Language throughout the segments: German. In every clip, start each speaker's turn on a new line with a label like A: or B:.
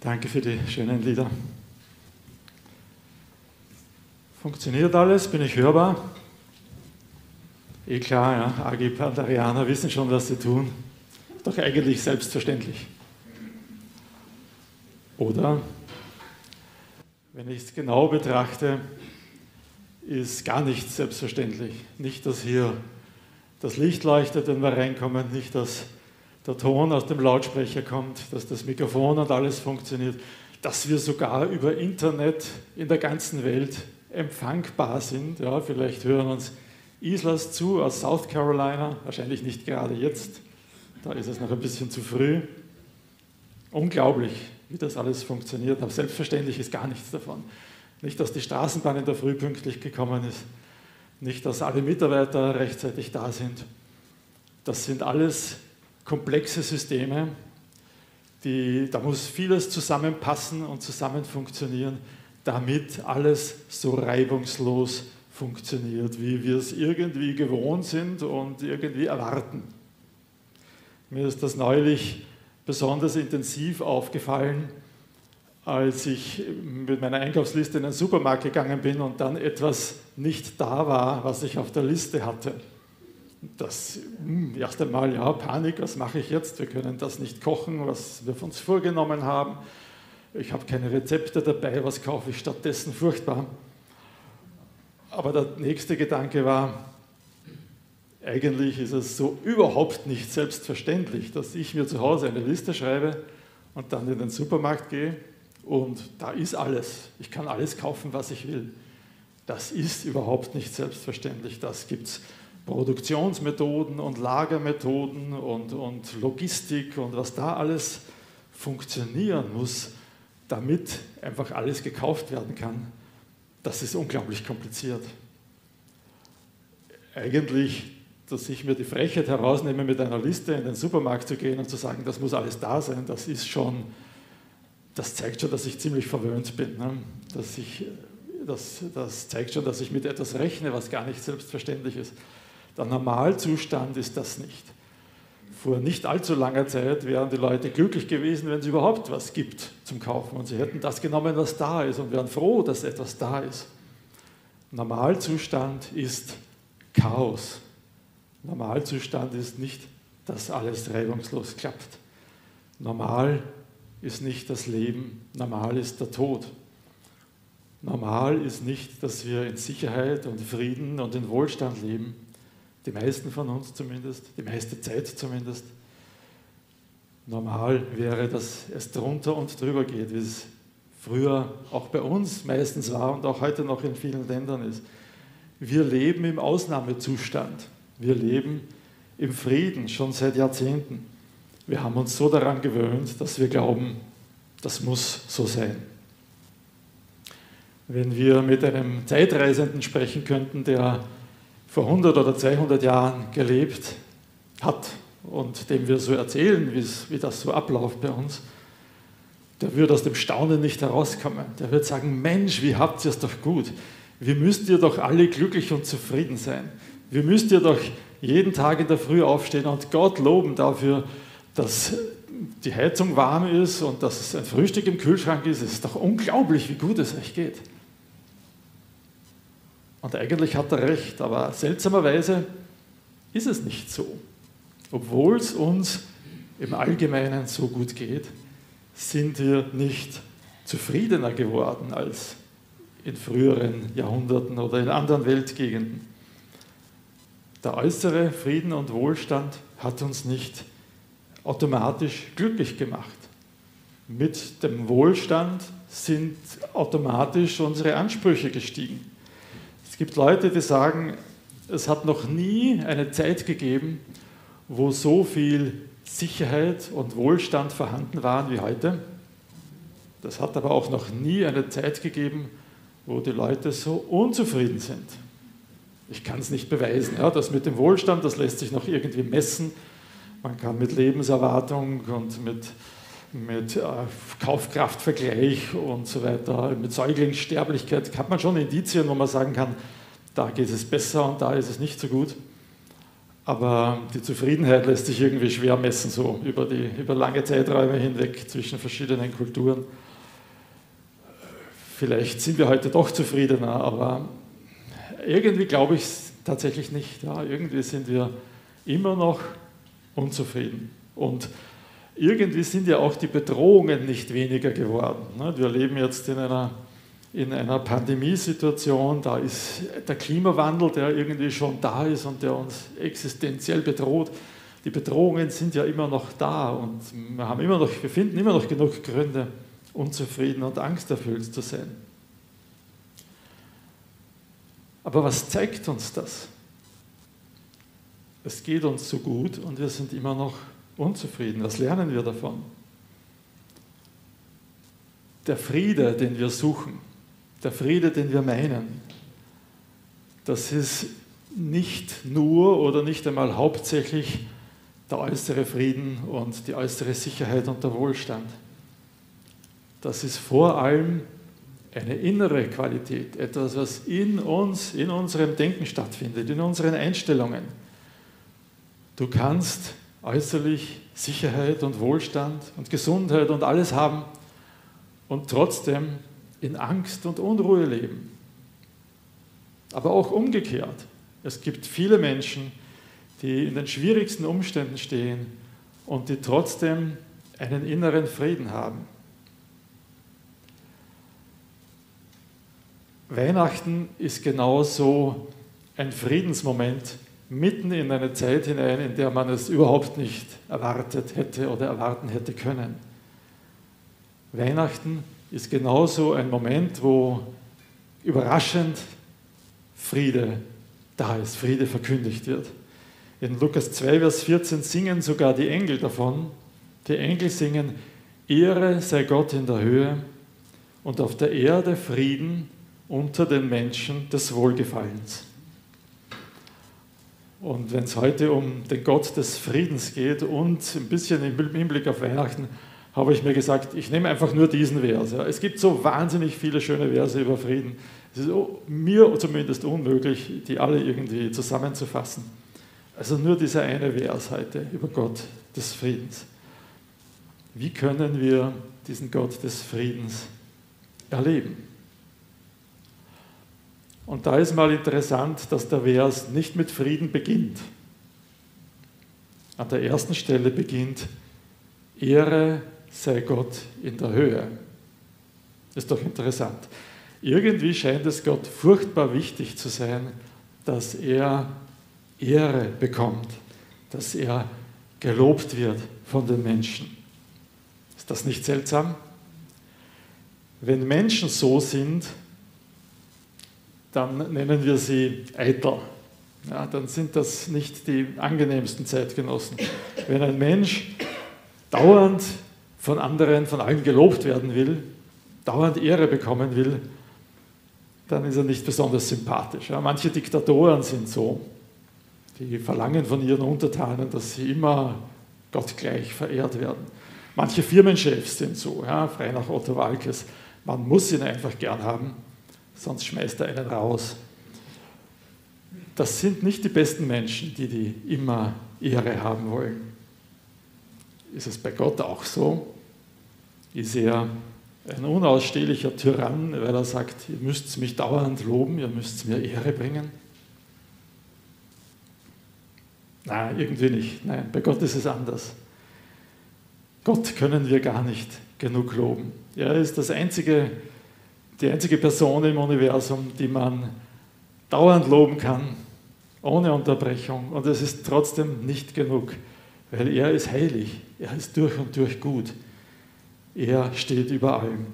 A: Danke für die schönen Lieder. Funktioniert alles? Bin ich hörbar? Eh klar, ja. Agip und Ariana wissen schon, was sie tun. Doch eigentlich selbstverständlich. Oder, wenn ich es genau betrachte, ist gar nicht selbstverständlich. Nicht, dass hier das Licht leuchtet, wenn wir reinkommen, nicht, dass der Ton aus dem Lautsprecher kommt, dass das Mikrofon und alles funktioniert, dass wir sogar über Internet in der ganzen Welt empfangbar sind. Ja, vielleicht hören uns Islas zu aus South Carolina, wahrscheinlich nicht gerade jetzt, da ist es noch ein bisschen zu früh. Unglaublich, wie das alles funktioniert, aber selbstverständlich ist gar nichts davon. Nicht, dass die Straßenbahn in der Früh pünktlich gekommen ist, nicht, dass alle Mitarbeiter rechtzeitig da sind. Das sind alles komplexe Systeme, die, da muss vieles zusammenpassen und zusammen funktionieren, damit alles so reibungslos funktioniert, wie wir es irgendwie gewohnt sind und irgendwie erwarten. Mir ist das neulich besonders intensiv aufgefallen, als ich mit meiner Einkaufsliste in den Supermarkt gegangen bin und dann etwas nicht da war, was ich auf der Liste hatte. Das hm, erste Mal, ja, Panik, was mache ich jetzt? Wir können das nicht kochen, was wir uns vorgenommen haben. Ich habe keine Rezepte dabei, was kaufe ich stattdessen? Furchtbar. Aber der nächste Gedanke war, eigentlich ist es so überhaupt nicht selbstverständlich, dass ich mir zu Hause eine Liste schreibe und dann in den Supermarkt gehe und da ist alles. Ich kann alles kaufen, was ich will. Das ist überhaupt nicht selbstverständlich. Das gibt es Produktionsmethoden und Lagermethoden und, und Logistik und was da alles funktionieren muss, damit einfach alles gekauft werden kann. Das ist unglaublich kompliziert. Eigentlich dass ich mir die Frechheit herausnehme, mit einer Liste in den Supermarkt zu gehen und zu sagen, das muss alles da sein, das ist schon, das zeigt schon, dass ich ziemlich verwöhnt bin. Ne? Dass ich, das, das zeigt schon, dass ich mit etwas rechne, was gar nicht selbstverständlich ist. Der Normalzustand ist das nicht. Vor nicht allzu langer Zeit wären die Leute glücklich gewesen, wenn es überhaupt was gibt zum Kaufen. Und sie hätten das genommen, was da ist und wären froh, dass etwas da ist. Normalzustand ist Chaos. Normalzustand ist nicht, dass alles reibungslos klappt. Normal ist nicht das Leben, normal ist der Tod. Normal ist nicht, dass wir in Sicherheit und Frieden und in Wohlstand leben, die meisten von uns zumindest, die meiste Zeit zumindest. Normal wäre, dass es drunter und drüber geht, wie es früher auch bei uns meistens war und auch heute noch in vielen Ländern ist. Wir leben im Ausnahmezustand. Wir leben im Frieden schon seit Jahrzehnten. Wir haben uns so daran gewöhnt, dass wir glauben, das muss so sein. Wenn wir mit einem Zeitreisenden sprechen könnten, der vor 100 oder 200 Jahren gelebt hat und dem wir so erzählen, wie das so abläuft bei uns, der würde aus dem Staunen nicht herauskommen. Der wird sagen, Mensch, wie habt ihr es doch gut. Wie müsst ihr doch alle glücklich und zufrieden sein. Wir müsst ihr doch jeden Tag in der Früh aufstehen und Gott loben dafür, dass die Heizung warm ist und dass es ein Frühstück im Kühlschrank ist. Es ist doch unglaublich, wie gut es euch geht. Und eigentlich hat er recht, aber seltsamerweise ist es nicht so. Obwohl es uns im Allgemeinen so gut geht, sind wir nicht zufriedener geworden als in früheren Jahrhunderten oder in anderen Weltgegenden. Der äußere Frieden und Wohlstand hat uns nicht automatisch glücklich gemacht. Mit dem Wohlstand sind automatisch unsere Ansprüche gestiegen. Es gibt Leute, die sagen, es hat noch nie eine Zeit gegeben, wo so viel Sicherheit und Wohlstand vorhanden waren wie heute. Das hat aber auch noch nie eine Zeit gegeben, wo die Leute so unzufrieden sind. Ich kann es nicht beweisen. Ja, das mit dem Wohlstand, das lässt sich noch irgendwie messen. Man kann mit Lebenserwartung und mit, mit äh, Kaufkraftvergleich und so weiter, mit Säuglingssterblichkeit, hat man schon Indizien, wo man sagen kann, da geht es besser und da ist es nicht so gut. Aber die Zufriedenheit lässt sich irgendwie schwer messen, so über, die, über lange Zeiträume hinweg zwischen verschiedenen Kulturen. Vielleicht sind wir heute doch zufriedener, aber irgendwie glaube ich es tatsächlich nicht. Ja, irgendwie sind wir immer noch unzufrieden. Und irgendwie sind ja auch die Bedrohungen nicht weniger geworden. Ne? Wir leben jetzt in einer, in einer Pandemiesituation, da ist der Klimawandel, der irgendwie schon da ist und der uns existenziell bedroht. Die Bedrohungen sind ja immer noch da und wir, haben immer noch, wir finden immer noch genug Gründe, unzufrieden und angsterfüllt zu sein. Aber was zeigt uns das? Es geht uns so gut und wir sind immer noch unzufrieden. Was lernen wir davon? Der Friede, den wir suchen, der Friede, den wir meinen, das ist nicht nur oder nicht einmal hauptsächlich der äußere Frieden und die äußere Sicherheit und der Wohlstand. Das ist vor allem eine innere Qualität, etwas, was in uns, in unserem Denken stattfindet, in unseren Einstellungen. Du kannst äußerlich Sicherheit und Wohlstand und Gesundheit und alles haben und trotzdem in Angst und Unruhe leben. Aber auch umgekehrt. Es gibt viele Menschen, die in den schwierigsten Umständen stehen und die trotzdem einen inneren Frieden haben. Weihnachten ist genauso ein Friedensmoment mitten in eine Zeit hinein, in der man es überhaupt nicht erwartet hätte oder erwarten hätte können. Weihnachten ist genauso ein Moment, wo überraschend Friede da ist, Friede verkündigt wird. In Lukas 2, Vers 14 singen sogar die Engel davon. Die Engel singen, Ehre sei Gott in der Höhe und auf der Erde Frieden unter den Menschen des Wohlgefallens. Und wenn es heute um den Gott des Friedens geht und ein bisschen im Hinblick auf Weihnachten, habe ich mir gesagt, ich nehme einfach nur diesen Vers. Es gibt so wahnsinnig viele schöne Verse über Frieden. Es ist mir zumindest unmöglich, die alle irgendwie zusammenzufassen. Also nur dieser eine Vers heute über Gott des Friedens. Wie können wir diesen Gott des Friedens erleben? Und da ist mal interessant, dass der Vers nicht mit Frieden beginnt. An der ersten Stelle beginnt, Ehre sei Gott in der Höhe. Ist doch interessant. Irgendwie scheint es Gott furchtbar wichtig zu sein, dass er Ehre bekommt, dass er gelobt wird von den Menschen. Ist das nicht seltsam? Wenn Menschen so sind, dann nennen wir sie eitel. Ja, dann sind das nicht die angenehmsten Zeitgenossen. Wenn ein Mensch dauernd von anderen, von allen gelobt werden will, dauernd Ehre bekommen will, dann ist er nicht besonders sympathisch. Ja, manche Diktatoren sind so. Die verlangen von ihren Untertanen, dass sie immer gottgleich verehrt werden. Manche Firmenchefs sind so, ja, frei nach Otto Walkes. Man muss ihn einfach gern haben sonst schmeißt er einen raus. Das sind nicht die besten Menschen, die die immer Ehre haben wollen. Ist es bei Gott auch so? Ist er ein unausstehlicher Tyrann, weil er sagt, ihr müsst mich dauernd loben, ihr müsst mir Ehre bringen? Nein, irgendwie nicht. Nein, bei Gott ist es anders. Gott können wir gar nicht genug loben. Er ist das einzige die einzige Person im Universum, die man dauernd loben kann, ohne Unterbrechung. Und es ist trotzdem nicht genug, weil er ist heilig, er ist durch und durch gut. Er steht über allem.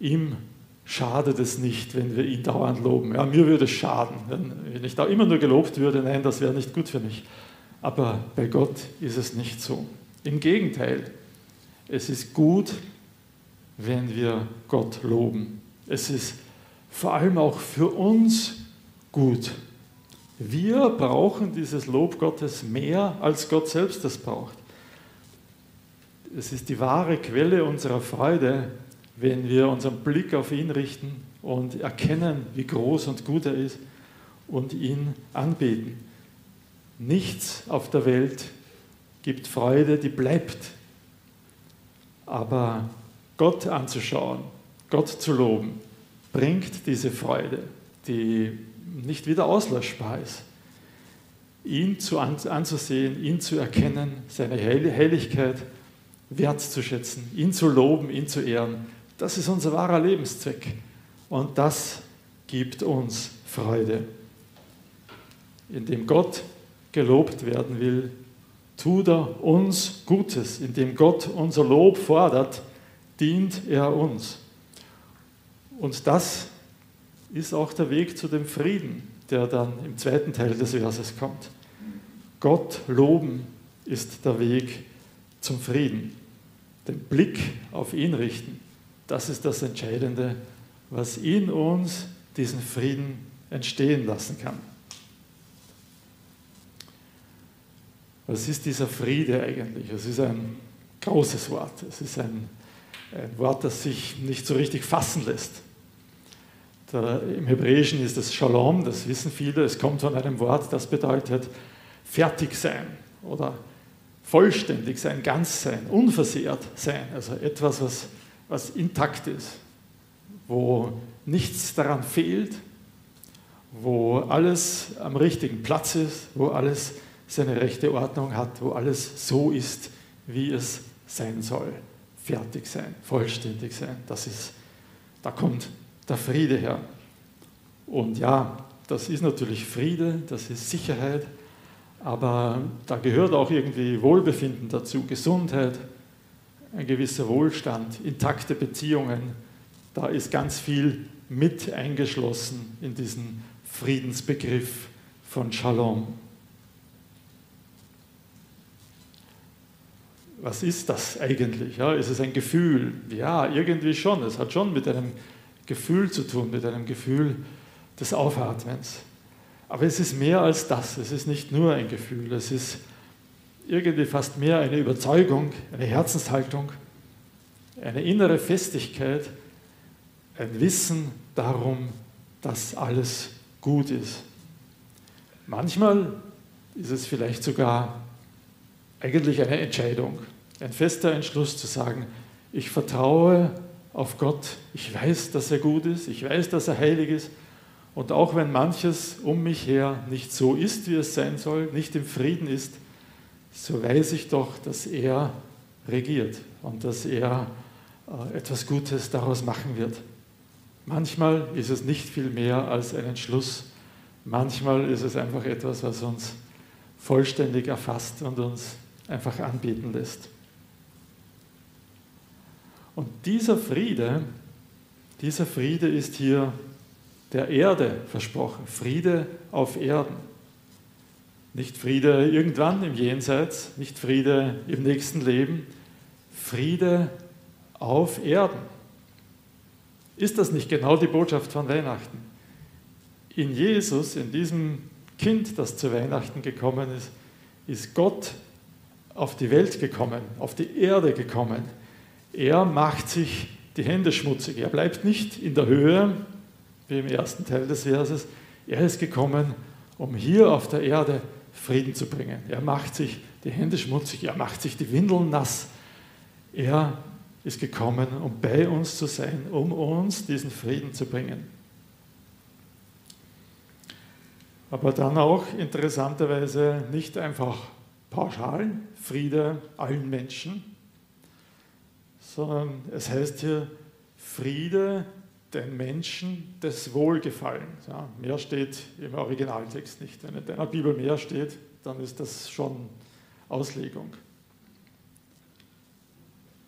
A: Ihm schadet es nicht, wenn wir ihn dauernd loben. Ja, mir würde es schaden, wenn ich da immer nur gelobt würde. Nein, das wäre nicht gut für mich. Aber bei Gott ist es nicht so. Im Gegenteil, es ist gut, wenn wir Gott loben. Es ist vor allem auch für uns gut. Wir brauchen dieses Lob Gottes mehr, als Gott selbst es braucht. Es ist die wahre Quelle unserer Freude, wenn wir unseren Blick auf ihn richten und erkennen, wie groß und gut er ist und ihn anbeten. Nichts auf der Welt gibt Freude, die bleibt. Aber Gott anzuschauen, Gott zu loben, bringt diese Freude, die nicht wieder auslöschbar ist. Ihn zu anzusehen, ihn zu erkennen, seine Heiligkeit wertzuschätzen, ihn zu loben, ihn zu ehren, das ist unser wahrer Lebenszweck. Und das gibt uns Freude. Indem Gott gelobt werden will, tut er uns Gutes. Indem Gott unser Lob fordert, dient er uns. Und das ist auch der Weg zu dem Frieden, der dann im zweiten Teil des Verses kommt. Gott loben ist der Weg zum Frieden. Den Blick auf ihn richten, das ist das Entscheidende, was in uns diesen Frieden entstehen lassen kann. Was ist dieser Friede eigentlich? Es ist ein großes Wort. Es ist ein, ein Wort, das sich nicht so richtig fassen lässt. Der, Im Hebräischen ist es Shalom, das wissen viele. Es kommt von einem Wort, das bedeutet fertig sein oder vollständig sein, ganz sein, unversehrt sein. Also etwas, was, was intakt ist, wo nichts daran fehlt, wo alles am richtigen Platz ist, wo alles seine rechte Ordnung hat, wo alles so ist, wie es sein soll. Fertig sein, vollständig sein. Das ist, da kommt der Friede her. Und ja, das ist natürlich Friede, das ist Sicherheit, aber da gehört auch irgendwie Wohlbefinden dazu, Gesundheit, ein gewisser Wohlstand, intakte Beziehungen. Da ist ganz viel mit eingeschlossen in diesen Friedensbegriff von Shalom. Was ist das eigentlich? Ja, ist es ein Gefühl? Ja, irgendwie schon. Es hat schon mit einem Gefühl zu tun, mit einem Gefühl des Aufatmens. Aber es ist mehr als das. Es ist nicht nur ein Gefühl. Es ist irgendwie fast mehr eine Überzeugung, eine Herzenshaltung, eine innere Festigkeit, ein Wissen darum, dass alles gut ist. Manchmal ist es vielleicht sogar eigentlich eine Entscheidung, ein fester Entschluss zu sagen, ich vertraue auf Gott, ich weiß, dass er gut ist, ich weiß, dass er heilig ist und auch wenn manches um mich her nicht so ist, wie es sein soll, nicht im Frieden ist, so weiß ich doch, dass er regiert und dass er äh, etwas Gutes daraus machen wird. Manchmal ist es nicht viel mehr als ein Entschluss, manchmal ist es einfach etwas, was uns vollständig erfasst und uns einfach anbieten lässt. Und dieser Friede, dieser Friede ist hier der Erde versprochen. Friede auf Erden. Nicht Friede irgendwann im Jenseits, nicht Friede im nächsten Leben, Friede auf Erden. Ist das nicht genau die Botschaft von Weihnachten? In Jesus, in diesem Kind, das zu Weihnachten gekommen ist, ist Gott auf die Welt gekommen, auf die Erde gekommen. Er macht sich die Hände schmutzig. Er bleibt nicht in der Höhe, wie im ersten Teil des Verses. Er ist gekommen, um hier auf der Erde Frieden zu bringen. Er macht sich die Hände schmutzig, er macht sich die Windeln nass. Er ist gekommen, um bei uns zu sein, um uns diesen Frieden zu bringen. Aber dann auch interessanterweise nicht einfach pauschal Friede allen Menschen, sondern es heißt hier Friede den Menschen des Wohlgefallens. Ja, mehr steht im Originaltext nicht. Wenn in deiner Bibel mehr steht, dann ist das schon Auslegung.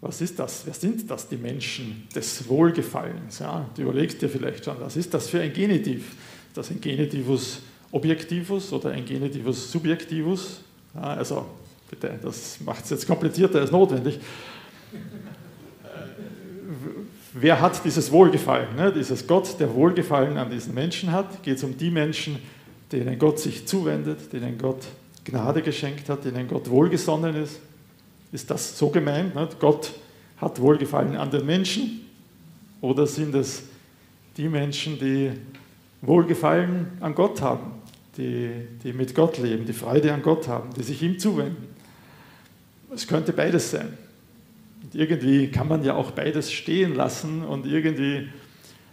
A: Was ist das? Wer sind das, die Menschen des Wohlgefallens? Ja, du überlegst dir vielleicht schon, was ist das für ein Genitiv? Das ein Genitivus objektivus oder ein Genitivus subjektivus? Ja, also bitte, das macht es jetzt komplizierter als notwendig wer hat dieses Wohlgefallen? Ne? Dieses Gott, der Wohlgefallen an diesen Menschen hat, geht es um die Menschen, denen Gott sich zuwendet, denen Gott Gnade geschenkt hat, denen Gott wohlgesonnen ist. Ist das so gemeint? Ne? Gott hat Wohlgefallen an den Menschen? Oder sind es die Menschen, die Wohlgefallen an Gott haben, die, die mit Gott leben, die Freude an Gott haben, die sich ihm zuwenden. Es könnte beides sein. Und irgendwie kann man ja auch beides stehen lassen und irgendwie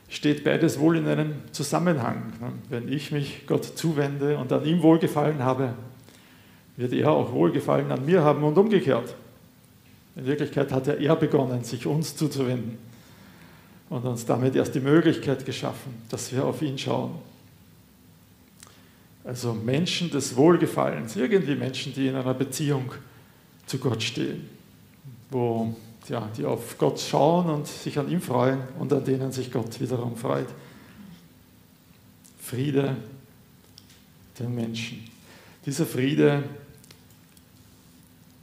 A: steht beides wohl in einem Zusammenhang. Wenn ich mich Gott zuwende und an ihm Wohlgefallen habe, wird er auch Wohlgefallen an mir haben und umgekehrt. In Wirklichkeit hat ja er begonnen, sich uns zuzuwenden und uns damit erst die Möglichkeit geschaffen, dass wir auf ihn schauen. Also Menschen des Wohlgefallens, irgendwie Menschen, die in einer Beziehung zu Gott stehen, wo ja, die auf Gott schauen und sich an ihm freuen und an denen sich Gott wiederum freut. Friede den Menschen. Dieser Friede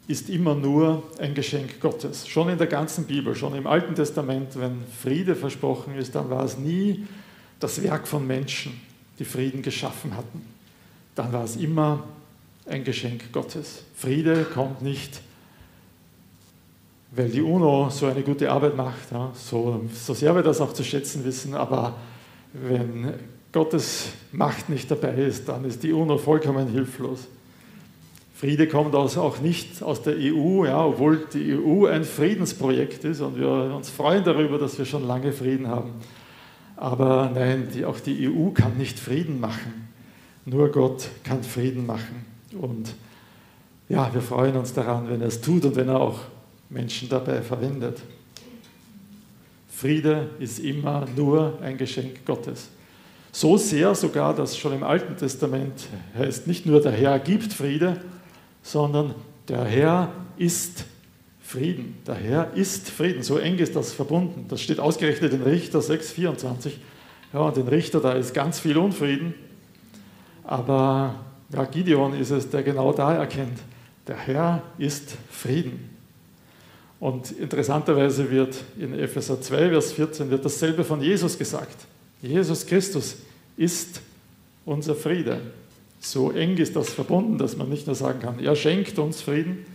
A: ist immer nur ein Geschenk Gottes. Schon in der ganzen Bibel, schon im Alten Testament, wenn Friede versprochen ist, dann war es nie das Werk von Menschen, die Frieden geschaffen hatten. Dann war es immer ein Geschenk Gottes. Friede kommt nicht weil die UNO so eine gute Arbeit macht, so, so sehr wir das auch zu schätzen wissen, aber wenn Gottes Macht nicht dabei ist, dann ist die UNO vollkommen hilflos. Friede kommt also auch nicht aus der EU, ja, obwohl die EU ein Friedensprojekt ist und wir uns freuen darüber, dass wir schon lange Frieden haben. Aber nein, die, auch die EU kann nicht Frieden machen. Nur Gott kann Frieden machen. Und ja, wir freuen uns daran, wenn er es tut und wenn er auch Menschen dabei verwendet. Friede ist immer nur ein Geschenk Gottes. So sehr sogar, dass schon im Alten Testament heißt, nicht nur der Herr gibt Friede, sondern der Herr ist Frieden. Der Herr ist Frieden. So eng ist das verbunden. Das steht ausgerechnet in Richter 6,24. Ja, und in Richter, da ist ganz viel Unfrieden. Aber ja, Gideon ist es, der genau da erkennt, der Herr ist Frieden. Und interessanterweise wird in Epheser 2, Vers 14, wird dasselbe von Jesus gesagt. Jesus Christus ist unser Friede. So eng ist das verbunden, dass man nicht nur sagen kann, er schenkt uns Frieden,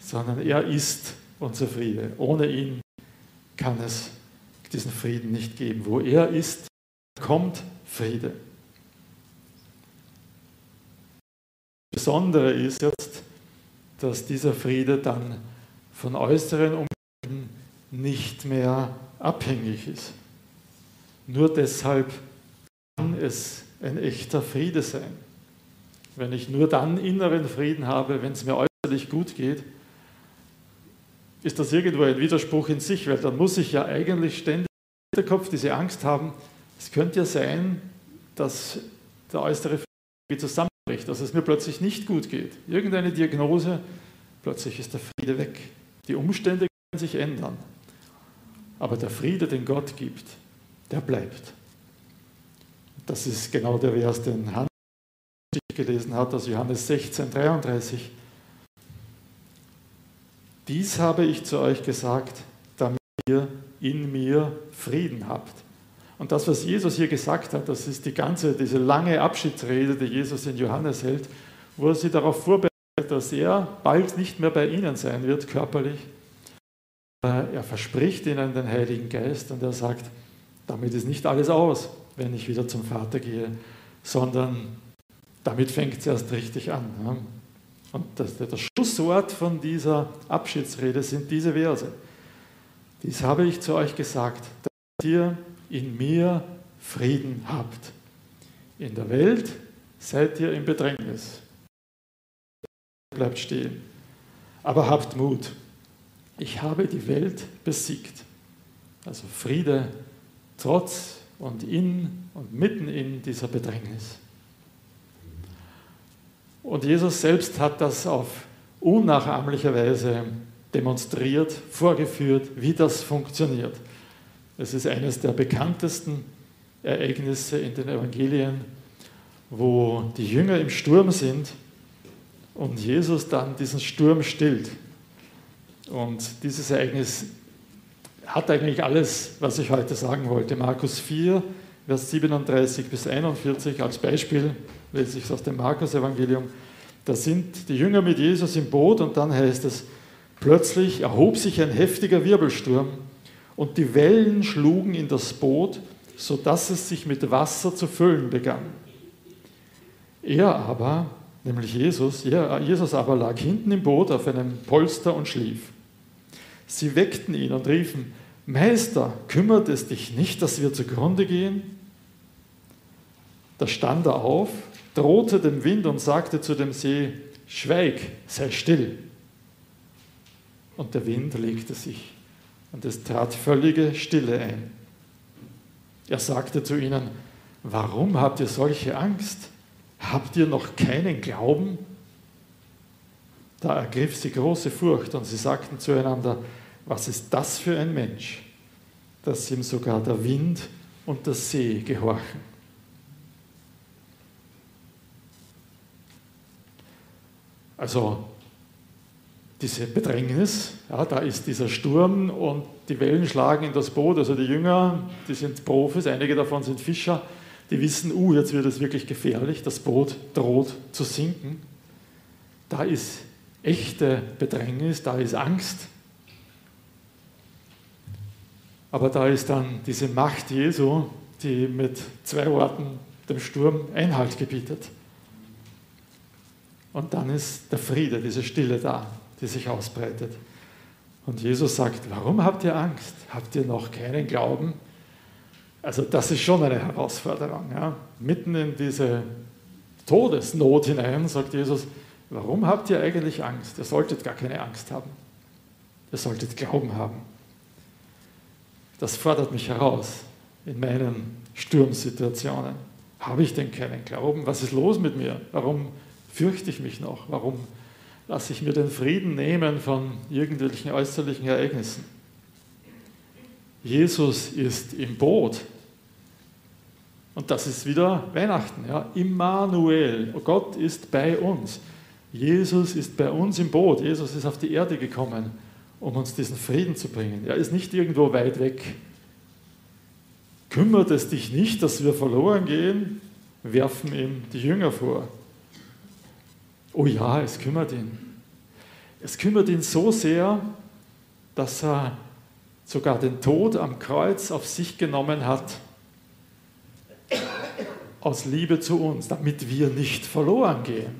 A: sondern er ist unser Friede. Ohne ihn kann es diesen Frieden nicht geben. Wo er ist, kommt Friede. Besondere ist jetzt, dass dieser Friede dann von äußeren Umständen nicht mehr abhängig ist. Nur deshalb kann es ein echter Friede sein. Wenn ich nur dann inneren Frieden habe, wenn es mir äußerlich gut geht, ist das irgendwo ein Widerspruch in sich, weil dann muss ich ja eigentlich ständig im Hinterkopf diese Angst haben, es könnte ja sein, dass der äußere Friede zusammenbricht, dass es mir plötzlich nicht gut geht. Irgendeine Diagnose, plötzlich ist der Friede weg. Die Umstände können sich ändern, aber der Friede, den Gott gibt, der bleibt. Das ist genau der Vers, den Hans gelesen hat, aus Johannes 16, 33. Dies habe ich zu euch gesagt, damit ihr in mir Frieden habt. Und das, was Jesus hier gesagt hat, das ist die ganze, diese lange Abschiedsrede, die Jesus in Johannes hält, wo er sie darauf vorbereitet, dass er bald nicht mehr bei ihnen sein wird, körperlich. Er verspricht ihnen den Heiligen Geist und er sagt, damit ist nicht alles aus, wenn ich wieder zum Vater gehe, sondern damit fängt es erst richtig an. Und das, das Schlusswort von dieser Abschiedsrede sind diese Verse. Dies habe ich zu euch gesagt, dass ihr in mir Frieden habt. In der Welt seid ihr im Bedrängnis bleibt stehen. Aber habt Mut. Ich habe die Welt besiegt. Also Friede trotz und in und mitten in dieser Bedrängnis. Und Jesus selbst hat das auf unnachahmliche Weise demonstriert, vorgeführt, wie das funktioniert. Es ist eines der bekanntesten Ereignisse in den Evangelien, wo die Jünger im Sturm sind und Jesus dann diesen Sturm stillt. Und dieses Ereignis hat eigentlich alles, was ich heute sagen wollte. Markus 4, Vers 37 bis 41 als Beispiel, lese ich es aus dem Markus-Evangelium. Da sind die Jünger mit Jesus im Boot und dann heißt es, plötzlich erhob sich ein heftiger Wirbelsturm und die Wellen schlugen in das Boot, sodass es sich mit Wasser zu füllen begann. Er aber, nämlich Jesus, Jesus aber lag hinten im Boot auf einem Polster und schlief. Sie weckten ihn und riefen, Meister, kümmert es dich nicht, dass wir zugrunde gehen? Da stand er auf, drohte dem Wind und sagte zu dem See, Schweig, sei still. Und der Wind legte sich und es trat völlige Stille ein. Er sagte zu ihnen, warum habt ihr solche Angst? Habt ihr noch keinen Glauben? Da ergriff sie große Furcht und sie sagten zueinander, was ist das für ein Mensch, dass ihm sogar der Wind und der See gehorchen? Also diese Bedrängnis, ja, da ist dieser Sturm und die Wellen schlagen in das Boot. Also die Jünger, die sind Profis, einige davon sind Fischer, die wissen, uh, jetzt wird es wirklich gefährlich, das Boot droht zu sinken. Da ist echte Bedrängnis, da ist Angst. Aber da ist dann diese Macht Jesu, die mit zwei Worten dem Sturm Einhalt gebietet. Und dann ist der Friede, diese Stille da, die sich ausbreitet. Und Jesus sagt, warum habt ihr Angst? Habt ihr noch keinen Glauben? Also das ist schon eine Herausforderung. Ja? Mitten in diese Todesnot hinein sagt Jesus, warum habt ihr eigentlich Angst? Ihr solltet gar keine Angst haben. Ihr solltet Glauben haben. Das fordert mich heraus in meinen Sturmsituationen. Habe ich denn keinen Glauben? Was ist los mit mir? Warum fürchte ich mich noch? Warum lasse ich mir den Frieden nehmen von irgendwelchen äußerlichen Ereignissen? Jesus ist im Boot. Und das ist wieder Weihnachten. Ja? Immanuel, Gott ist bei uns. Jesus ist bei uns im Boot. Jesus ist auf die Erde gekommen, um uns diesen Frieden zu bringen. Er ist nicht irgendwo weit weg. Kümmert es dich nicht, dass wir verloren gehen? werfen ihm die Jünger vor. Oh ja, es kümmert ihn. Es kümmert ihn so sehr, dass er sogar den Tod am Kreuz auf sich genommen hat, aus Liebe zu uns, damit wir nicht verloren gehen.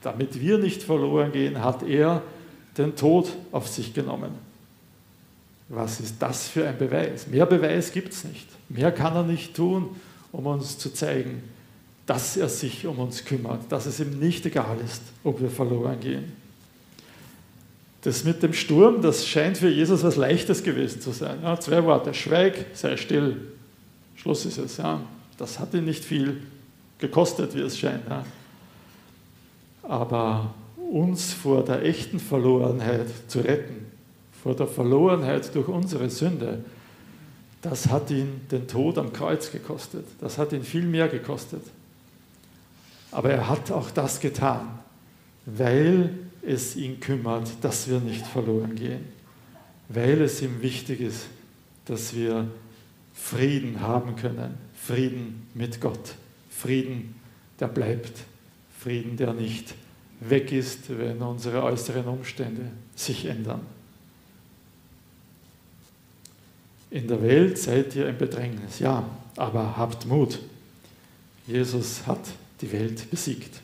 A: Damit wir nicht verloren gehen, hat er den Tod auf sich genommen. Was ist das für ein Beweis? Mehr Beweis gibt es nicht. Mehr kann er nicht tun, um uns zu zeigen, dass er sich um uns kümmert, dass es ihm nicht egal ist, ob wir verloren gehen. Das mit dem Sturm, das scheint für Jesus was Leichtes gewesen zu sein. Ja, zwei Worte, schweig, sei still. Schluss ist es. Ja. Das hat ihn nicht viel gekostet, wie es scheint. Ja. Aber uns vor der echten Verlorenheit zu retten, vor der Verlorenheit durch unsere Sünde, das hat ihn den Tod am Kreuz gekostet. Das hat ihn viel mehr gekostet. Aber er hat auch das getan, weil es ihn kümmert, dass wir nicht verloren gehen, weil es ihm wichtig ist, dass wir Frieden haben können, Frieden mit Gott, Frieden, der bleibt, Frieden, der nicht weg ist, wenn unsere äußeren Umstände sich ändern. In der Welt seid ihr im Bedrängnis, ja, aber habt Mut. Jesus hat die Welt besiegt.